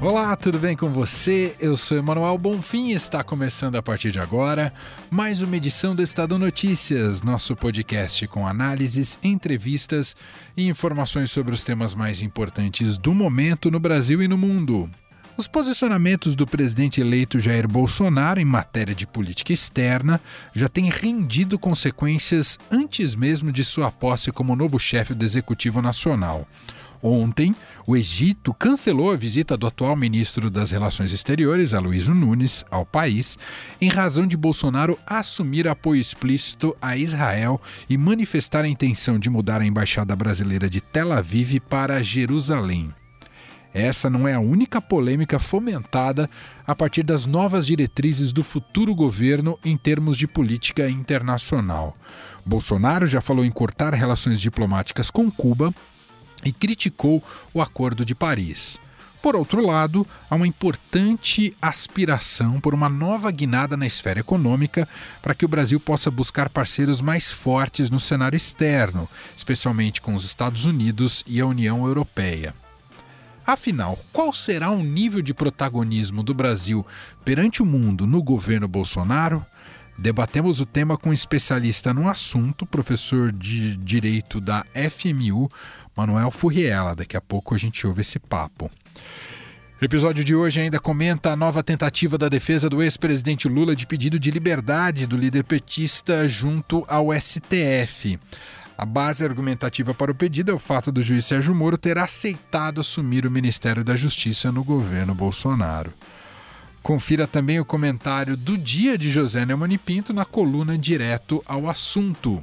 Olá, tudo bem com você? Eu sou Emanuel Bonfim e está começando a partir de agora mais uma edição do Estado Notícias, nosso podcast com análises, entrevistas e informações sobre os temas mais importantes do momento no Brasil e no mundo. Os posicionamentos do presidente eleito Jair Bolsonaro em matéria de política externa já têm rendido consequências antes mesmo de sua posse como novo chefe do Executivo Nacional. Ontem, o Egito cancelou a visita do atual ministro das Relações Exteriores, Aloysio Nunes, ao país, em razão de Bolsonaro assumir apoio explícito a Israel e manifestar a intenção de mudar a embaixada brasileira de Tel Aviv para Jerusalém. Essa não é a única polêmica fomentada a partir das novas diretrizes do futuro governo em termos de política internacional. Bolsonaro já falou em cortar relações diplomáticas com Cuba e criticou o Acordo de Paris. Por outro lado, há uma importante aspiração por uma nova guinada na esfera econômica para que o Brasil possa buscar parceiros mais fortes no cenário externo, especialmente com os Estados Unidos e a União Europeia. Afinal, qual será o nível de protagonismo do Brasil perante o mundo no governo Bolsonaro? Debatemos o tema com um especialista no assunto, professor de Direito da FMU, Manuel Furriela. Daqui a pouco a gente ouve esse papo. O episódio de hoje ainda comenta a nova tentativa da defesa do ex-presidente Lula de pedido de liberdade do líder petista junto ao STF. A base argumentativa para o pedido é o fato do juiz Sérgio Moro ter aceitado assumir o Ministério da Justiça no governo Bolsonaro. Confira também o comentário do dia de José Neumann Pinto na coluna Direto ao Assunto.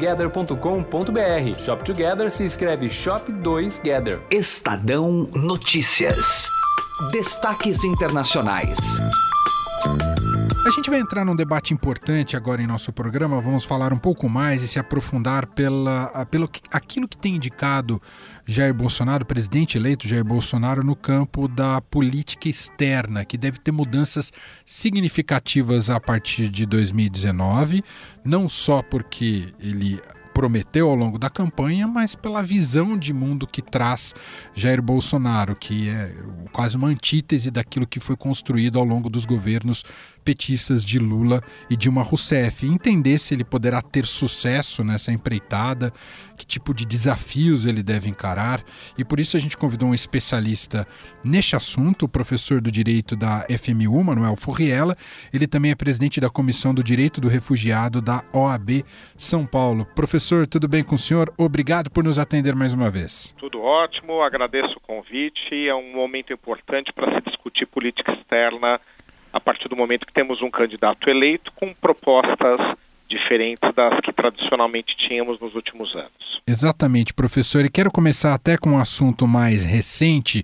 shoptogether.com.br. Shop Together se escreve Shop 2 Gather. Estadão Notícias. Destaques internacionais. A gente vai entrar num debate importante agora em nosso programa. Vamos falar um pouco mais e se aprofundar pela, pelo aquilo que tem indicado Jair Bolsonaro, presidente eleito Jair Bolsonaro, no campo da política externa, que deve ter mudanças significativas a partir de 2019, não só porque ele prometeu ao longo da campanha, mas pela visão de mundo que traz Jair Bolsonaro, que é quase uma antítese daquilo que foi construído ao longo dos governos petistas de Lula e Dilma Rousseff, entender se ele poderá ter sucesso nessa empreitada, que tipo de desafios ele deve encarar. E por isso a gente convidou um especialista neste assunto, o professor do Direito da FMU, Manuel Furriela. Ele também é presidente da Comissão do Direito do Refugiado da OAB São Paulo. Professor, tudo bem com o senhor? Obrigado por nos atender mais uma vez. Tudo ótimo, agradeço o convite. É um momento importante para se discutir política externa a partir do momento que temos um candidato eleito com propostas diferentes das que tradicionalmente tínhamos nos últimos anos. Exatamente, professor. E quero começar até com um assunto mais recente.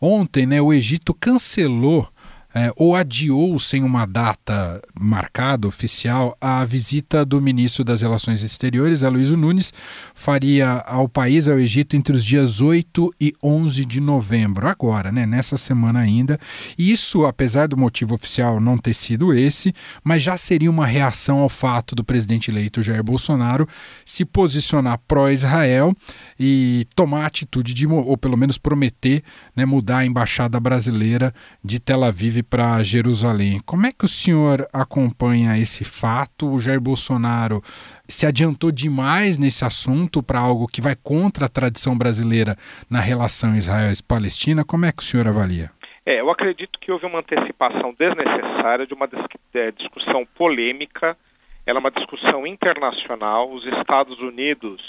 Ontem, né, o Egito cancelou é, ou adiou sem uma data marcada oficial a visita do ministro das Relações Exteriores, Aloysio Nunes, faria ao país, ao Egito, entre os dias 8 e 11 de novembro, agora, né, nessa semana ainda. Isso, apesar do motivo oficial não ter sido esse, mas já seria uma reação ao fato do presidente eleito Jair Bolsonaro se posicionar pró-Israel e tomar atitude de, ou pelo menos prometer, né, mudar a embaixada brasileira de Tel Aviv para Jerusalém. Como é que o senhor acompanha esse fato? O Jair Bolsonaro se adiantou demais nesse assunto para algo que vai contra a tradição brasileira na relação Israel-Palestina? Como é que o senhor avalia? É, eu acredito que houve uma antecipação desnecessária de uma é, discussão polêmica. Ela é uma discussão internacional. Os Estados Unidos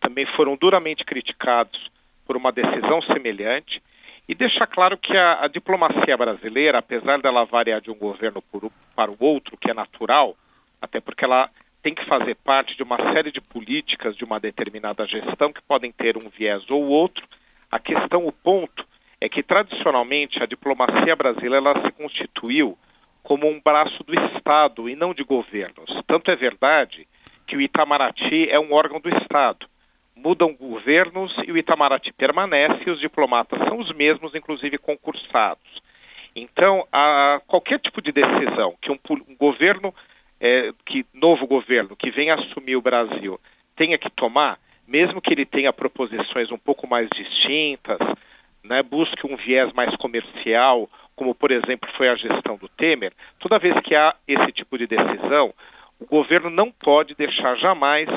também foram duramente criticados por uma decisão semelhante e deixar claro que a, a diplomacia brasileira, apesar dela variar de um governo por, para o outro, que é natural, até porque ela tem que fazer parte de uma série de políticas de uma determinada gestão que podem ter um viés ou outro. A questão, o ponto, é que tradicionalmente a diplomacia brasileira se constituiu como um braço do Estado e não de governos. Tanto é verdade que o Itamaraty é um órgão do Estado mudam governos e o Itamaraty permanece os diplomatas são os mesmos, inclusive concursados. Então, a, qualquer tipo de decisão que um, um governo, é, que novo governo que venha assumir o Brasil tenha que tomar, mesmo que ele tenha proposições um pouco mais distintas, né, busque um viés mais comercial, como por exemplo foi a gestão do Temer, toda vez que há esse tipo de decisão, o governo não pode deixar jamais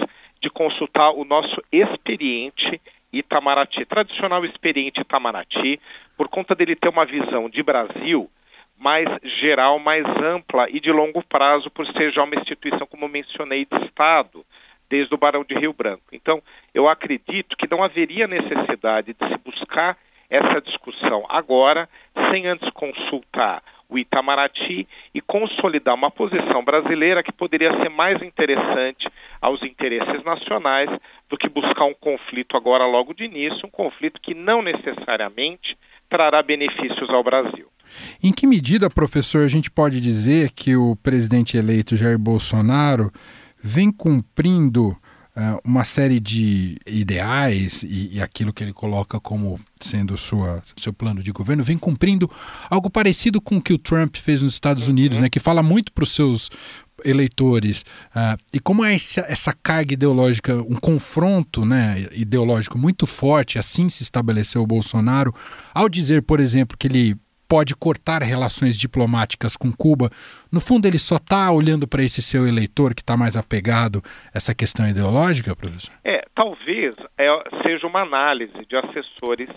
de consultar o nosso experiente Itamaraty, tradicional experiente Itamaraty, por conta dele ter uma visão de Brasil mais geral, mais ampla e de longo prazo, por ser já uma instituição, como mencionei, de Estado, desde o Barão de Rio Branco. Então, eu acredito que não haveria necessidade de se buscar essa discussão agora, sem antes consultar o Itamaraty e consolidar uma posição brasileira que poderia ser mais interessante aos interesses nacionais do que buscar um conflito agora logo de início, um conflito que não necessariamente trará benefícios ao Brasil. Em que medida, professor, a gente pode dizer que o presidente eleito Jair Bolsonaro vem cumprindo uma série de ideais e, e, aquilo que ele coloca como sendo sua, seu plano de governo, vem cumprindo algo parecido com o que o Trump fez nos Estados uhum. Unidos, né, que fala muito para os seus eleitores uh, e como é essa, essa, carga ideológica, um confronto né, ideológico muito forte, assim se estabeleceu o Bolsonaro, ao dizer, por exemplo, que ele pode cortar relações diplomáticas com Cuba. No fundo, ele só está olhando para esse seu eleitor que está mais apegado a essa questão ideológica, professor? É, talvez é, seja uma análise de assessores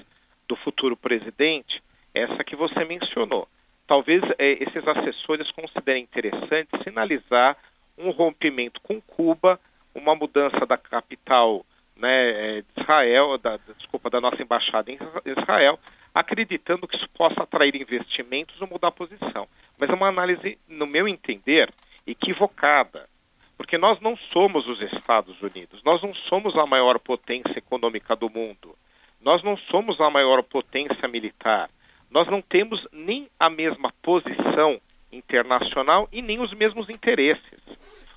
do futuro presidente, essa que você mencionou. Talvez é, esses assessores considerem interessante sinalizar um rompimento com Cuba, uma mudança da capital né, é, de Israel, da, desculpa, da nossa embaixada em Israel, acreditando que isso possa atrair investimentos ou mudar a posição. Mas é uma análise, no meu entender, equivocada. Porque nós não somos os Estados Unidos, nós não somos a maior potência econômica do mundo, nós não somos a maior potência militar, nós não temos nem a mesma posição internacional e nem os mesmos interesses.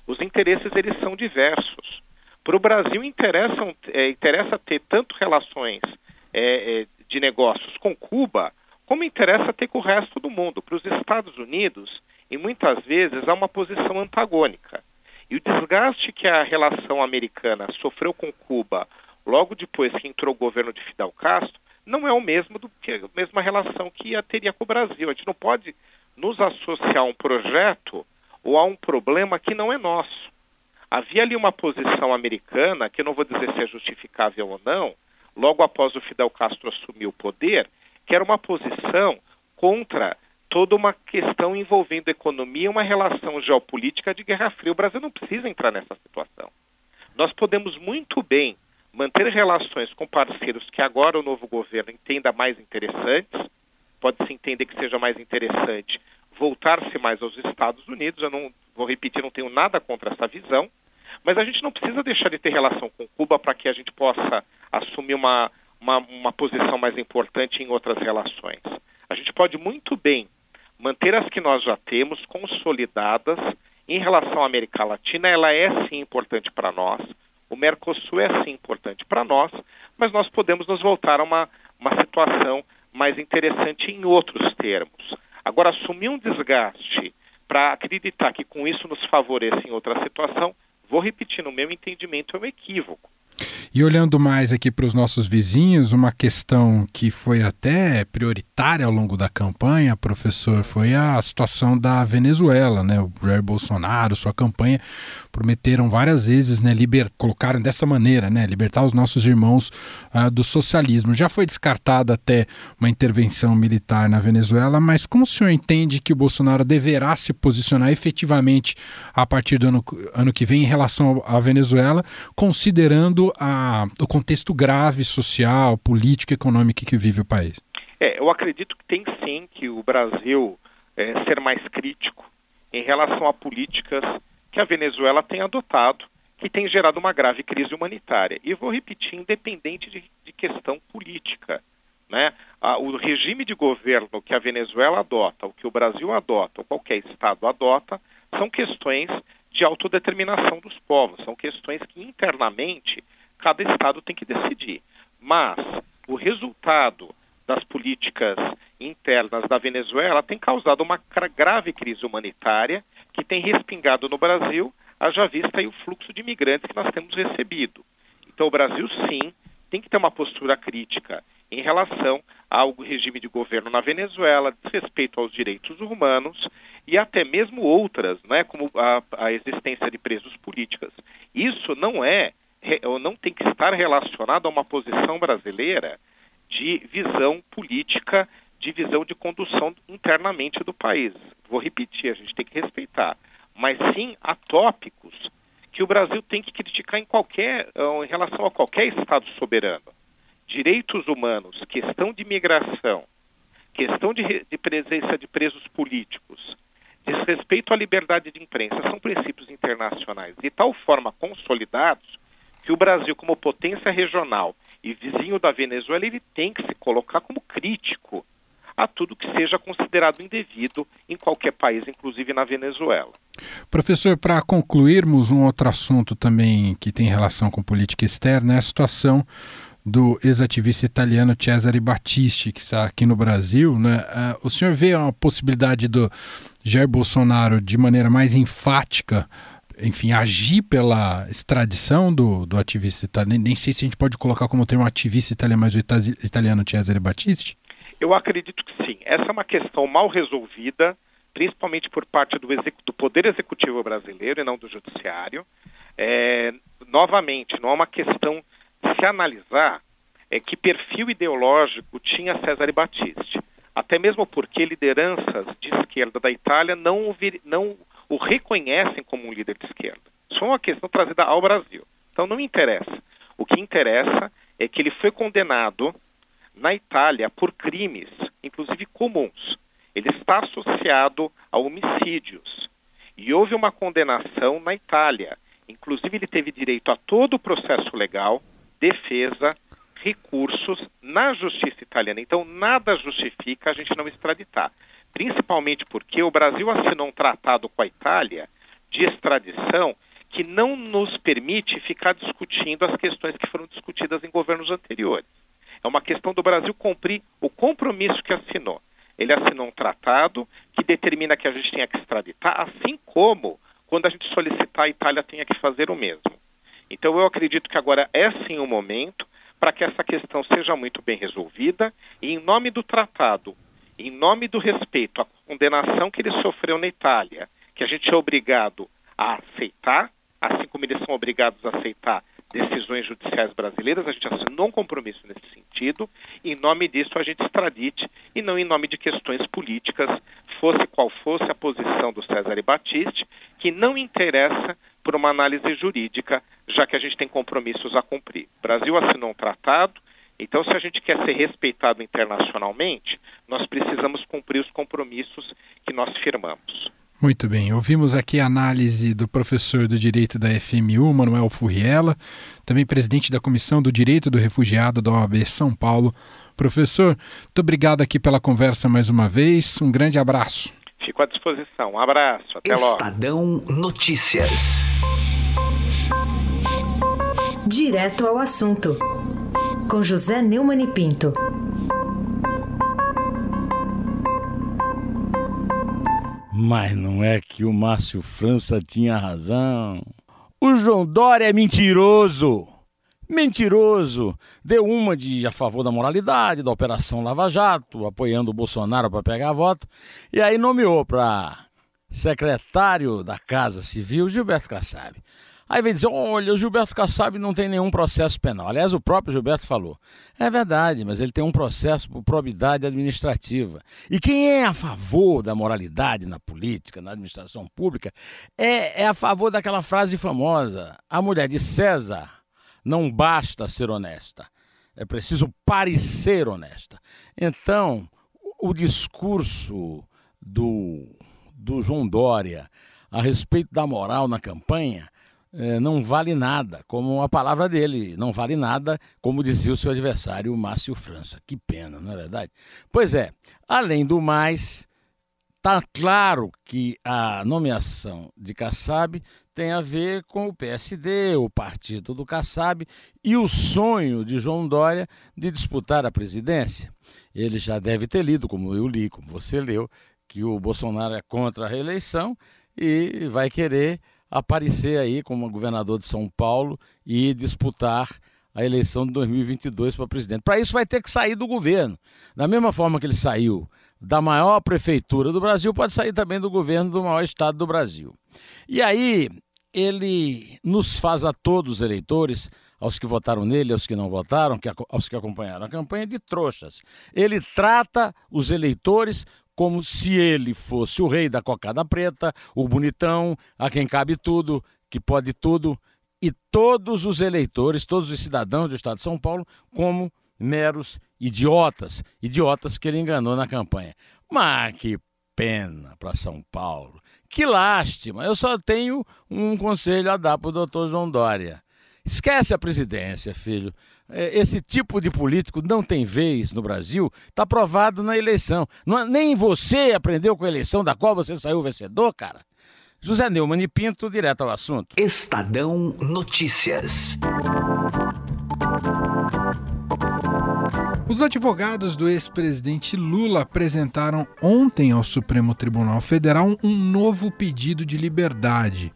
Os interesses eles são diversos. Para o Brasil interessa, é, interessa ter tanto relações é, é, de negócios com Cuba, como interessa ter com o resto do mundo. Para os Estados Unidos, e muitas vezes há uma posição antagônica. E o desgaste que a relação americana sofreu com Cuba logo depois que entrou o governo de Fidel Castro não é o mesmo do que a mesma relação que a teria com o Brasil. A gente não pode nos associar a um projeto ou a um problema que não é nosso. Havia ali uma posição americana, que eu não vou dizer se é justificável ou não, logo após o Fidel Castro assumir o poder, que era uma posição contra toda uma questão envolvendo economia e uma relação geopolítica de Guerra Fria. O Brasil não precisa entrar nessa situação. Nós podemos muito bem manter relações com parceiros que agora o novo governo entenda mais interessantes, pode-se entender que seja mais interessante voltar-se mais aos Estados Unidos, eu não vou repetir, não tenho nada contra essa visão, mas a gente não precisa deixar de ter relação com Cuba para que a gente possa assumir uma, uma, uma posição mais importante em outras relações. A gente pode muito bem manter as que nós já temos consolidadas em relação à América Latina, ela é sim importante para nós. O Mercosul é sim importante para nós, mas nós podemos nos voltar a uma, uma situação mais interessante em outros termos. Agora, assumir um desgaste para acreditar que com isso nos favorece em outra situação, vou repetir, no meu entendimento, é um equívoco. E olhando mais aqui para os nossos vizinhos, uma questão que foi até prioritária ao longo da campanha, professor, foi a situação da Venezuela, né? O Jair Bolsonaro, sua campanha prometeram várias vezes, né, liber... colocaram dessa maneira, né, libertar os nossos irmãos uh, do socialismo. Já foi descartada até uma intervenção militar na Venezuela, mas como o senhor entende que o Bolsonaro deverá se posicionar efetivamente a partir do ano, ano que vem em relação à Venezuela, considerando dado a, o contexto grave social, político e econômico que vive o país? É, eu acredito que tem sim que o Brasil é, ser mais crítico em relação a políticas que a Venezuela tem adotado, que tem gerado uma grave crise humanitária. E vou repetir, independente de, de questão política. Né? o regime de governo que a Venezuela adota, o que o Brasil adota, ou qualquer Estado adota, são questões de autodeterminação dos povos, são questões que internamente cada Estado tem que decidir. Mas o resultado das políticas internas da Venezuela tem causado uma grave crise humanitária que tem respingado no Brasil, haja vista aí o fluxo de imigrantes que nós temos recebido. Então o Brasil sim tem que ter uma postura crítica em relação ao regime de governo na Venezuela, desrespeito aos direitos humanos e até mesmo outras, né, como a, a existência de presos políticos. Isso não é, ou não tem que estar relacionado a uma posição brasileira de visão política, de visão de condução internamente do país. Vou repetir, a gente tem que respeitar, mas sim a tópicos que o Brasil tem que criticar em qualquer, em relação a qualquer estado soberano. Direitos humanos, questão de migração, questão de, de presença de presos políticos, desrespeito à liberdade de imprensa, são princípios internacionais. De tal forma consolidados que o Brasil, como potência regional e vizinho da Venezuela, ele tem que se colocar como crítico a tudo que seja considerado indevido em qualquer país, inclusive na Venezuela. Professor, para concluirmos, um outro assunto também que tem relação com política externa é a situação do ex-ativista italiano Cesare Battisti, que está aqui no Brasil. Né? Uh, o senhor vê a possibilidade do Jair Bolsonaro, de maneira mais enfática, enfim, agir pela extradição do, do ativista italiano? Nem sei se a gente pode colocar como termo ativista italiano, mas o italiano Cesare Battisti? Eu acredito que sim. Essa é uma questão mal resolvida, principalmente por parte do, do Poder Executivo brasileiro e não do Judiciário. É, novamente, não é uma questão se analisar é, que perfil ideológico tinha Cesare Battisti. Até mesmo porque lideranças de esquerda da Itália não não o reconhecem como um líder de esquerda. Isso é uma questão trazida ao Brasil. Então não interessa. O que interessa é que ele foi condenado na Itália por crimes, inclusive comuns. Ele está associado a homicídios. E houve uma condenação na Itália. Inclusive, ele teve direito a todo o processo legal, defesa, recursos na justiça italiana. Então, nada justifica a gente não extraditar. Principalmente porque o Brasil assinou um tratado com a Itália de extradição que não nos permite ficar discutindo as questões que foram discutidas em governos anteriores. É uma questão do Brasil cumprir o compromisso que assinou. Ele assinou um tratado que determina que a gente tenha que extraditar, assim como quando a gente solicitar a Itália tenha que fazer o mesmo. Então eu acredito que agora é sim o momento para que essa questão seja muito bem resolvida e em nome do tratado, em nome do respeito à condenação que ele sofreu na Itália, que a gente é obrigado a aceitar, assim como eles são obrigados a aceitar decisões judiciais brasileiras, a gente assinou um compromisso nesse sentido, e em nome disso a gente extradite, e não em nome de questões políticas, fosse qual fosse a posição do César Batiste, que não interessa por uma análise jurídica, já que a gente tem compromissos a cumprir. O Brasil assinou um tratado, então se a gente quer ser respeitado internacionalmente, nós precisamos cumprir os compromissos que nós firmamos. Muito bem, ouvimos aqui a análise do professor do Direito da FMU, Manuel Furriela, também presidente da Comissão do Direito do Refugiado da OAB São Paulo. Professor, muito obrigado aqui pela conversa mais uma vez, um grande abraço. Fico à disposição. Um abraço. Até logo. Estadão Notícias. Direto ao assunto. Com José Neumann e Pinto. Mas não é que o Márcio França tinha razão. O João Dória é mentiroso. Mentiroso! Deu uma de a favor da moralidade, da Operação Lava Jato, apoiando o Bolsonaro para pegar voto, e aí nomeou para secretário da Casa Civil Gilberto Kassab. Aí vem dizer: olha, o Gilberto Kassab não tem nenhum processo penal. Aliás, o próprio Gilberto falou. É verdade, mas ele tem um processo por probidade administrativa. E quem é a favor da moralidade na política, na administração pública, é, é a favor daquela frase famosa: a mulher de César não basta ser honesta, é preciso parecer honesta. Então, o discurso do, do João Dória a respeito da moral na campanha é, não vale nada, como a palavra dele, não vale nada, como dizia o seu adversário, Márcio França. Que pena, não é verdade? Pois é, além do mais, está claro que a nomeação de Kassab tem a ver com o PSD, o partido do Kassab e o sonho de João Dória de disputar a presidência. Ele já deve ter lido, como eu li, como você leu, que o Bolsonaro é contra a reeleição e vai querer aparecer aí como governador de São Paulo e disputar a eleição de 2022 para presidente. Para isso vai ter que sair do governo. Da mesma forma que ele saiu da maior prefeitura do Brasil, pode sair também do governo do maior estado do Brasil. E aí ele nos faz a todos os eleitores, aos que votaram nele, aos que não votaram, aos que acompanharam a campanha, de trouxas. Ele trata os eleitores como se ele fosse o rei da cocada preta, o bonitão, a quem cabe tudo, que pode tudo, e todos os eleitores, todos os cidadãos do estado de São Paulo, como meros idiotas, idiotas que ele enganou na campanha. Mas que pena para São Paulo. Que lástima! Eu só tenho um conselho a dar para o doutor João Dória. Esquece a presidência, filho. É, esse tipo de político não tem vez no Brasil, está provado na eleição. Não, nem você aprendeu com a eleição da qual você saiu vencedor, cara. José Neumann e Pinto, direto ao assunto. Estadão Notícias. Os advogados do ex-presidente Lula apresentaram ontem ao Supremo Tribunal Federal um novo pedido de liberdade.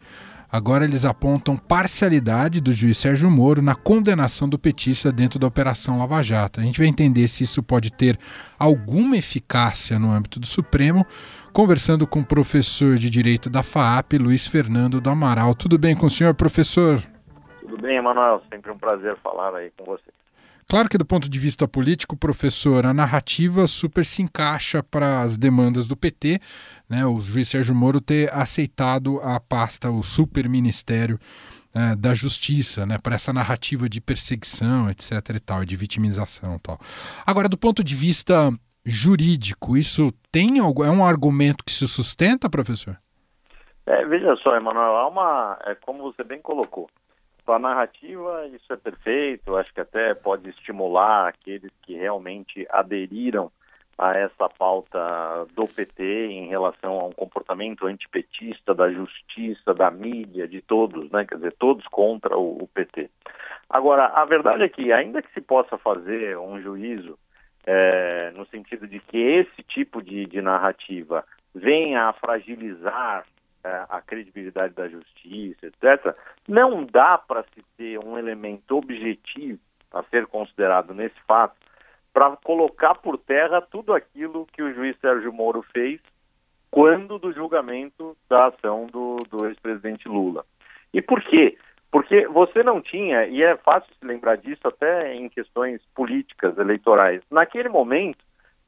Agora eles apontam parcialidade do juiz Sérgio Moro na condenação do petista dentro da Operação Lava Jato. A gente vai entender se isso pode ter alguma eficácia no âmbito do Supremo, conversando com o professor de Direito da FAAP, Luiz Fernando do Amaral. Tudo bem com o senhor, professor? Tudo bem, Emanuel. Sempre um prazer falar aí com você. Claro que do ponto de vista político, professor, a narrativa super se encaixa para as demandas do PT, né? O juiz Sérgio Moro ter aceitado a pasta, o super ministério é, da justiça, né? Para essa narrativa de perseguição, etc. e tal, de vitimização, tal. Agora, do ponto de vista jurídico, isso tem algo? É um argumento que se sustenta, professor? É, veja só, Emanuel, há uma, é como você bem colocou, a narrativa, isso é perfeito, acho que até pode estimular aqueles que realmente aderiram a essa pauta do PT em relação a um comportamento antipetista da justiça, da mídia, de todos, né? Quer dizer, todos contra o, o PT. Agora, a verdade é que, ainda que se possa fazer um juízo é, no sentido de que esse tipo de, de narrativa venha a fragilizar a credibilidade da justiça, etc., não dá para se ter um elemento objetivo a ser considerado nesse fato para colocar por terra tudo aquilo que o juiz Sérgio Moro fez quando do julgamento da ação do, do ex-presidente Lula. E por quê? Porque você não tinha, e é fácil se lembrar disso até em questões políticas, eleitorais, naquele momento,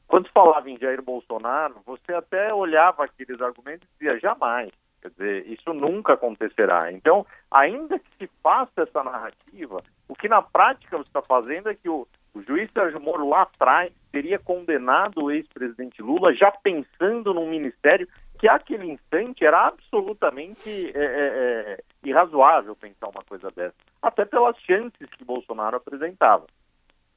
quando se falava em Jair Bolsonaro, você até olhava aqueles argumentos e dizia jamais. Quer dizer, isso nunca acontecerá. Então, ainda que se faça essa narrativa, o que na prática você está fazendo é que o, o juiz Sérgio Moro lá atrás teria condenado o ex-presidente Lula já pensando num ministério que aquele instante era absolutamente é, é, é, irrazoável pensar uma coisa dessa, até pelas chances que Bolsonaro apresentava.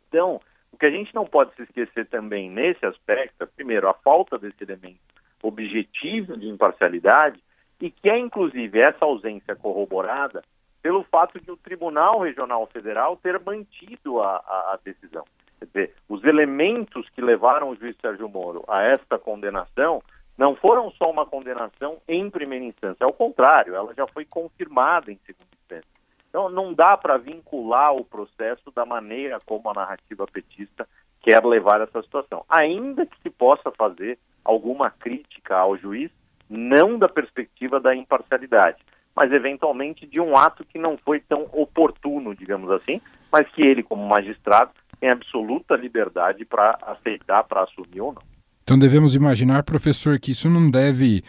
Então, o que a gente não pode se esquecer também nesse aspecto é, primeiro, a falta desse elemento objetivo de imparcialidade e que é inclusive essa ausência corroborada pelo fato de o Tribunal Regional Federal ter mantido a, a, a decisão. Quer dizer, os elementos que levaram o juiz Sérgio Moro a esta condenação não foram só uma condenação em primeira instância, ao contrário, ela já foi confirmada em segunda instância. Então, não dá para vincular o processo da maneira como a narrativa petista quer levar essa situação. Ainda que se possa fazer alguma crítica ao juiz, não da perspectiva da imparcialidade, mas eventualmente de um ato que não foi tão oportuno, digamos assim, mas que ele, como magistrado, tem absoluta liberdade para aceitar, para assumir ou não. Então devemos imaginar, professor, que isso não deve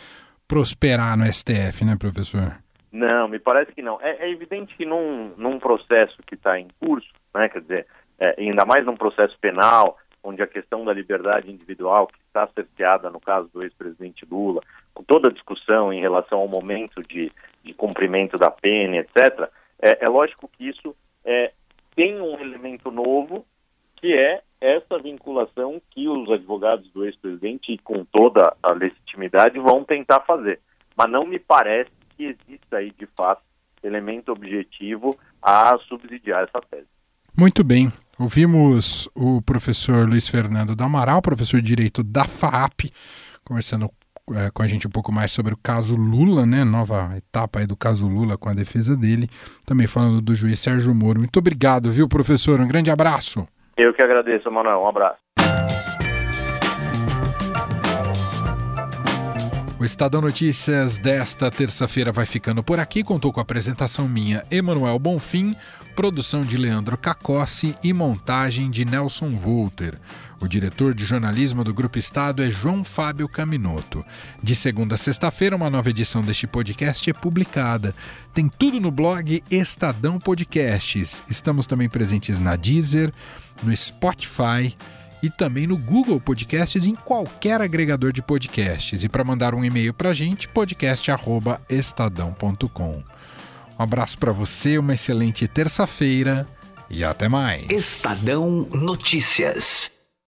prosperar no STF, né, professor? Não, me parece que não. É, é evidente que num, num processo que está em curso, né, quer dizer, é, ainda mais num processo penal, onde a questão da liberdade individual, que está cerceada no caso do ex-presidente Lula, toda a discussão em relação ao momento de, de cumprimento da pena, etc., é, é lógico que isso é, tem um elemento novo, que é essa vinculação que os advogados do ex-presidente, com toda a legitimidade, vão tentar fazer. Mas não me parece que exista aí, de fato, elemento objetivo a subsidiar essa tese. Muito bem. Ouvimos o professor Luiz Fernando da Amaral, professor de Direito da FAP, conversando é, com a gente um pouco mais sobre o caso Lula, né? Nova etapa aí do caso Lula com a defesa dele. Também falando do juiz Sérgio Moro. Muito obrigado, viu, professor? Um grande abraço. Eu que agradeço, Manuel. Um abraço. O Estadão Notícias desta terça-feira vai ficando por aqui. Contou com a apresentação minha, Emanuel Bonfim, produção de Leandro Cacossi e montagem de Nelson Volter. O diretor de jornalismo do Grupo Estado é João Fábio Caminoto. De segunda a sexta-feira, uma nova edição deste podcast é publicada. Tem tudo no blog Estadão Podcasts. Estamos também presentes na Deezer, no Spotify e também no Google Podcasts em qualquer agregador de podcasts. E para mandar um e-mail para a gente, podcast@estadão.com. Um abraço para você, uma excelente terça-feira e até mais. Estadão Notícias.